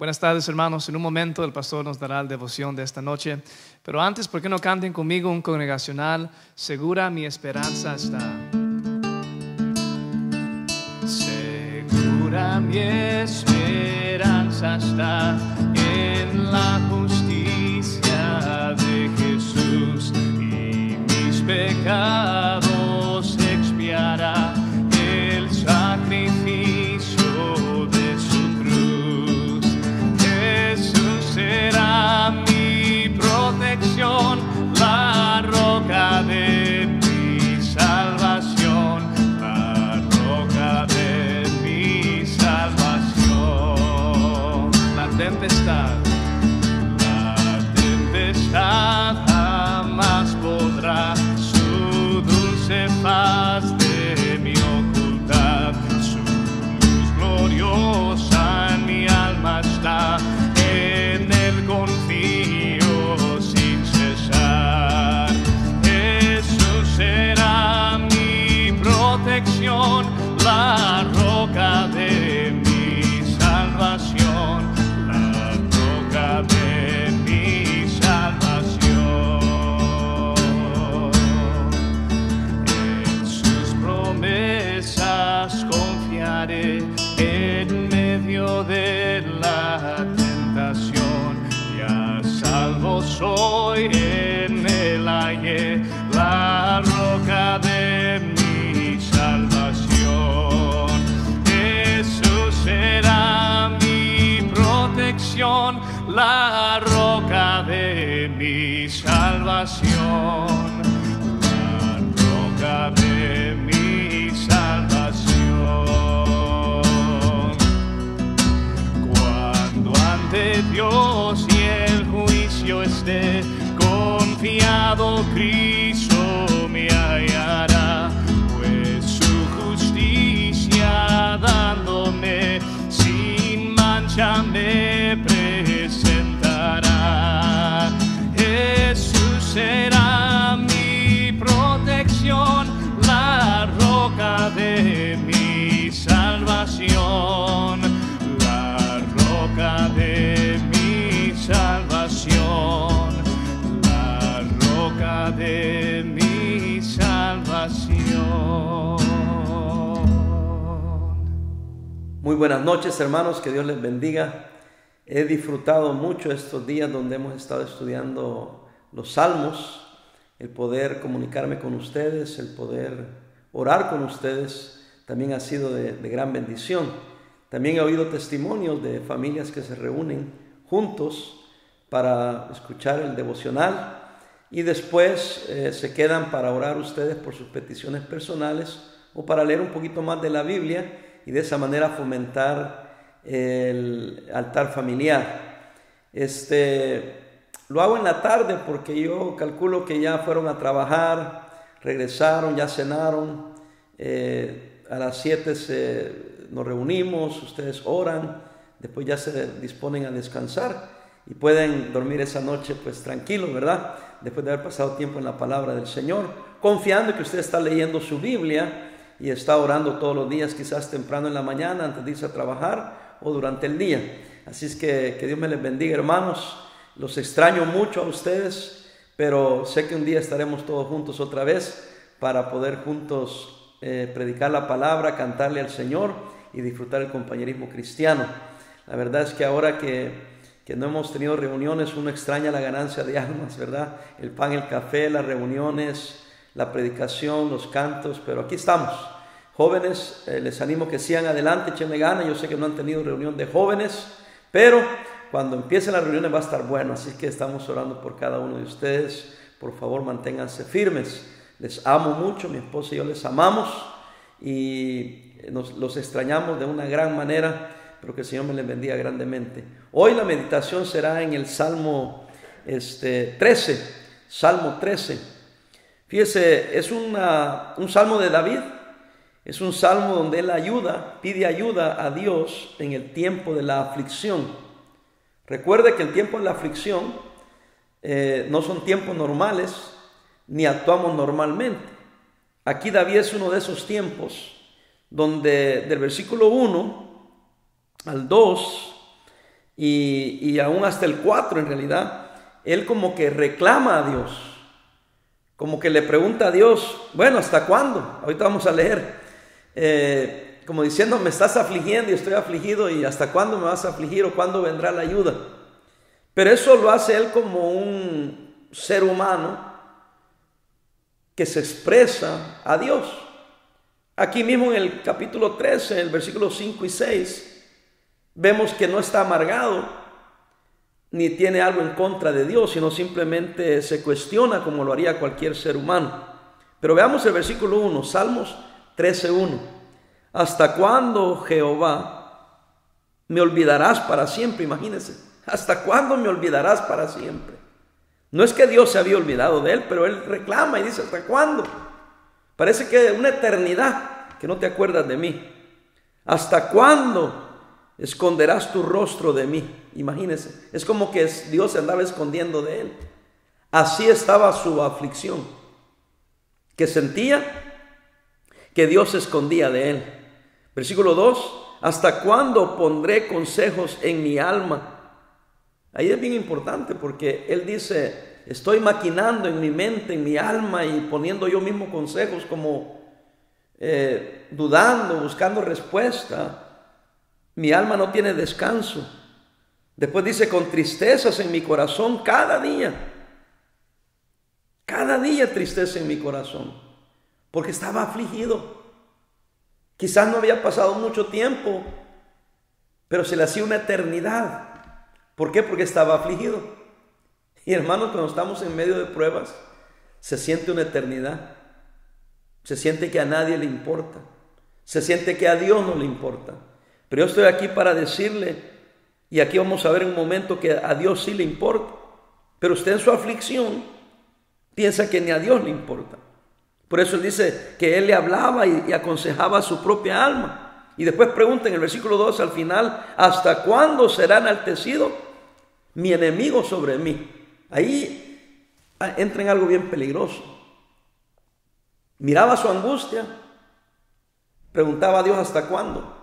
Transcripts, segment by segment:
Buenas tardes, hermanos. En un momento el pastor nos dará la devoción de esta noche. Pero antes, ¿por qué no canten conmigo un congregacional? Segura mi esperanza está. Segura mi esperanza está en la justicia de Jesús y mis pecados La la roca de mi salvación. De mi salvación. Muy buenas noches hermanos, que Dios les bendiga. He disfrutado mucho estos días donde hemos estado estudiando los salmos, el poder comunicarme con ustedes, el poder orar con ustedes, también ha sido de, de gran bendición. También he oído testimonios de familias que se reúnen juntos para escuchar el devocional y después eh, se quedan para orar ustedes por sus peticiones personales o para leer un poquito más de la Biblia y de esa manera fomentar el altar familiar. Este, lo hago en la tarde porque yo calculo que ya fueron a trabajar, regresaron, ya cenaron, eh, a las 7 nos reunimos, ustedes oran, después ya se disponen a descansar y pueden dormir esa noche pues tranquilos, ¿verdad? Después de haber pasado tiempo en la palabra del Señor, confiando que usted está leyendo su Biblia y está orando todos los días, quizás temprano en la mañana antes de irse a trabajar o durante el día. Así es que que Dios me les bendiga, hermanos. Los extraño mucho a ustedes, pero sé que un día estaremos todos juntos otra vez para poder juntos eh, predicar la palabra, cantarle al Señor y disfrutar el compañerismo cristiano. La verdad es que ahora que, que no hemos tenido reuniones, uno extraña la ganancia de almas, ¿verdad? El pan, el café, las reuniones, la predicación, los cantos, pero aquí estamos. Jóvenes, eh, les animo que sigan adelante, echenle gana. Yo sé que no han tenido reunión de jóvenes, pero cuando empiecen las reuniones va a estar bueno. Así que estamos orando por cada uno de ustedes. Por favor, manténganse firmes. Les amo mucho, mi esposa y yo les amamos y nos, los extrañamos de una gran manera, pero que el Señor me les bendiga grandemente. Hoy la meditación será en el Salmo este, 13, Salmo 13. Fíjese, es una, un salmo de David, es un salmo donde él ayuda, pide ayuda a Dios en el tiempo de la aflicción. Recuerde que el tiempo de la aflicción eh, no son tiempos normales, ni actuamos normalmente. Aquí David es uno de esos tiempos donde del versículo 1 al 2 y, y aún hasta el 4 en realidad, él como que reclama a Dios, como que le pregunta a Dios, bueno, ¿hasta cuándo? Ahorita vamos a leer, eh, como diciendo, me estás afligiendo y estoy afligido y ¿hasta cuándo me vas a afligir o cuándo vendrá la ayuda? Pero eso lo hace él como un ser humano que se expresa a Dios. Aquí mismo en el capítulo 13, en el versículo 5 y 6, vemos que no está amargado ni tiene algo en contra de Dios, sino simplemente se cuestiona como lo haría cualquier ser humano. Pero veamos el versículo 1, Salmos 13.1. ¿Hasta cuándo, Jehová, me olvidarás para siempre? Imagínense, ¿hasta cuándo me olvidarás para siempre? No es que Dios se había olvidado de él, pero él reclama y dice, ¿hasta cuándo? Parece que una eternidad que no te acuerdas de mí. ¿Hasta cuándo esconderás tu rostro de mí? Imagínese, es como que Dios se andaba escondiendo de él. Así estaba su aflicción, que sentía que Dios se escondía de él. Versículo 2, ¿hasta cuándo pondré consejos en mi alma? Ahí es bien importante porque él dice, estoy maquinando en mi mente, en mi alma y poniendo yo mismo consejos como eh, dudando, buscando respuesta. Mi alma no tiene descanso. Después dice, con tristezas en mi corazón cada día. Cada día tristeza en mi corazón. Porque estaba afligido. Quizás no había pasado mucho tiempo, pero se le hacía una eternidad. ¿Por qué? Porque estaba afligido. Y hermanos, cuando estamos en medio de pruebas, se siente una eternidad. Se siente que a nadie le importa. Se siente que a Dios no le importa. Pero yo estoy aquí para decirle, y aquí vamos a ver un momento que a Dios sí le importa. Pero usted en su aflicción piensa que ni a Dios le importa. Por eso él dice que él le hablaba y, aconsejaba a su propia alma. Y después pregunta en el versículo 2 al final, ¿hasta cuándo será enaltecido mi enemigo sobre mí. Ahí ah, entra en algo bien peligroso. Miraba su angustia, preguntaba a Dios hasta cuándo.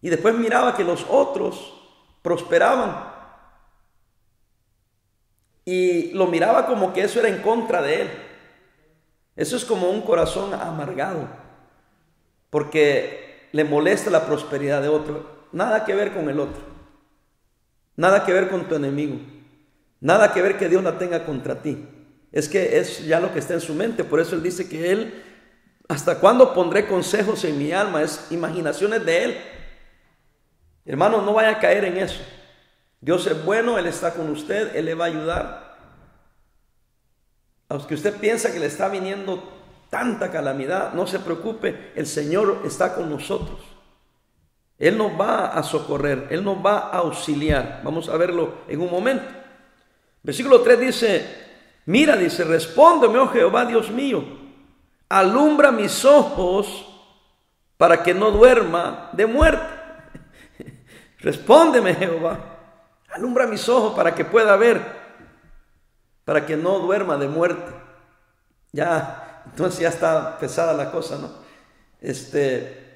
Y después miraba que los otros prosperaban. Y lo miraba como que eso era en contra de él. Eso es como un corazón amargado, porque le molesta la prosperidad de otro. Nada que ver con el otro. Nada que ver con tu enemigo. Nada que ver que Dios la tenga contra ti. Es que es ya lo que está en su mente. Por eso Él dice que Él, ¿hasta cuándo pondré consejos en mi alma? Es imaginaciones de Él. Hermano, no vaya a caer en eso. Dios es bueno, Él está con usted, Él le va a ayudar. Aunque usted piensa que le está viniendo tanta calamidad, no se preocupe, el Señor está con nosotros. Él nos va a socorrer, Él nos va a auxiliar. Vamos a verlo en un momento. Versículo 3 dice, mira, dice, respóndeme, oh Jehová, Dios mío, alumbra mis ojos para que no duerma de muerte. Respóndeme, Jehová, alumbra mis ojos para que pueda ver, para que no duerma de muerte. Ya, entonces ya está pesada la cosa, ¿no? Este,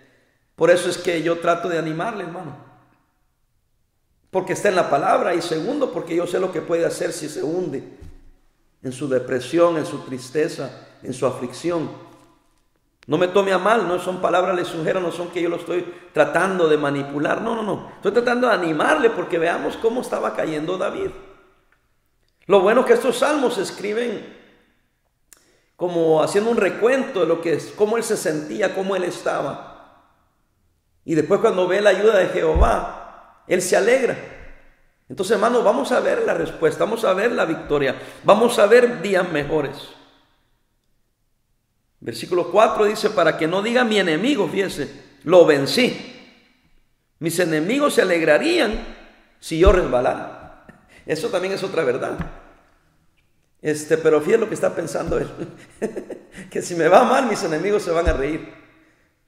por eso es que yo trato de animarle, hermano. Porque está en la palabra. Y segundo, porque yo sé lo que puede hacer si se hunde en su depresión, en su tristeza, en su aflicción. No me tome a mal, no son palabras lisonjeras, no son que yo lo estoy tratando de manipular. No, no, no. Estoy tratando de animarle porque veamos cómo estaba cayendo David. Lo bueno que estos salmos se escriben como haciendo un recuento de lo que es, cómo él se sentía, cómo él estaba. Y después cuando ve la ayuda de Jehová, él se alegra. Entonces, hermanos, vamos a ver la respuesta, vamos a ver la victoria, vamos a ver días mejores. Versículo 4 dice, para que no diga mi enemigo, fíjese, lo vencí. Mis enemigos se alegrarían si yo resbalara. Eso también es otra verdad. Este, pero fíjese lo que está pensando él. que si me va mal, mis enemigos se van a reír.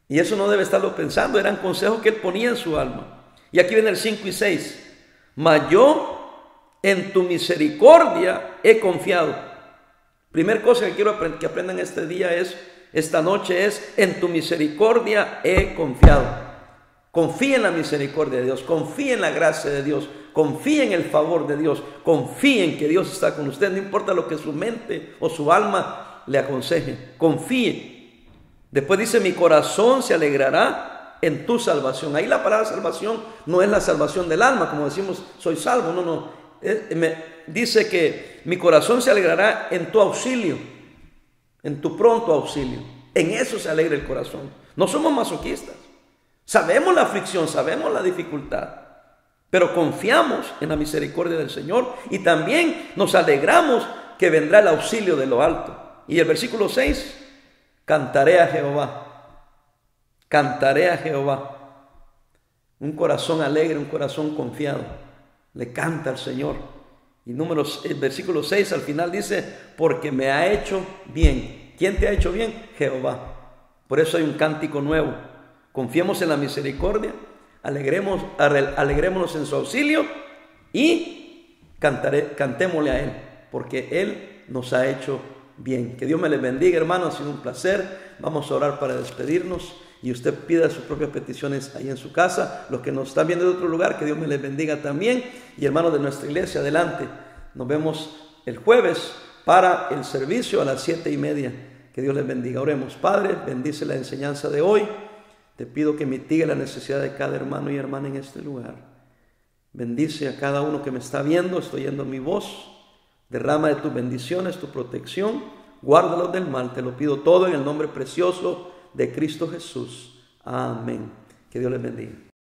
Y eso no debe estarlo pensando, eran consejos que él ponía en su alma. Y aquí viene el 5 y 6. Mas yo en tu misericordia he confiado. Primer cosa que quiero que aprendan este día es, esta noche es, en tu misericordia he confiado. Confía en la misericordia de Dios, confía en la gracia de Dios, Confíe en el favor de Dios. Confíe en que Dios está con usted. No importa lo que su mente o su alma le aconseje. Confíe. Después dice, mi corazón se alegrará en tu salvación. Ahí la palabra salvación no es la salvación del alma, como decimos, soy salvo. No, no. Dice que mi corazón se alegrará en tu auxilio, en tu pronto auxilio. En eso se alegra el corazón. No somos masoquistas. Sabemos la aflicción, sabemos la dificultad, pero confiamos en la misericordia del Señor y también nos alegramos que vendrá el auxilio de lo alto. Y el versículo 6, cantaré a Jehová, cantaré a Jehová. Un corazón alegre, un corazón confiado, le canta al Señor. Y números, el versículo 6 al final dice, porque me ha hecho bien. ¿Quién te ha hecho bien? Jehová. Por eso hay un cántico nuevo Confiemos en la misericordia, alegremos, alegrémonos en su auxilio y cantaré, cantémosle a Él, porque Él nos ha hecho bien. Que Dios me les bendiga, hermanos, ha sido un placer. Vamos a orar para despedirnos y usted pida sus propias peticiones ahí en su casa. Los que nos están viendo de otro lugar, que Dios me les bendiga también. Y hermanos de nuestra iglesia, adelante. Nos vemos el jueves para el servicio a las siete y media. Que Dios les bendiga. Oremos, Padre, bendice la enseñanza de hoy. Te pido que mitigue la necesidad de cada hermano y hermana en este lugar. Bendice a cada uno que me está viendo, estoy oyendo mi voz. Derrama de tus bendiciones, tu protección. Guárdalos del mal. Te lo pido todo en el nombre precioso de Cristo Jesús. Amén. Que Dios les bendiga.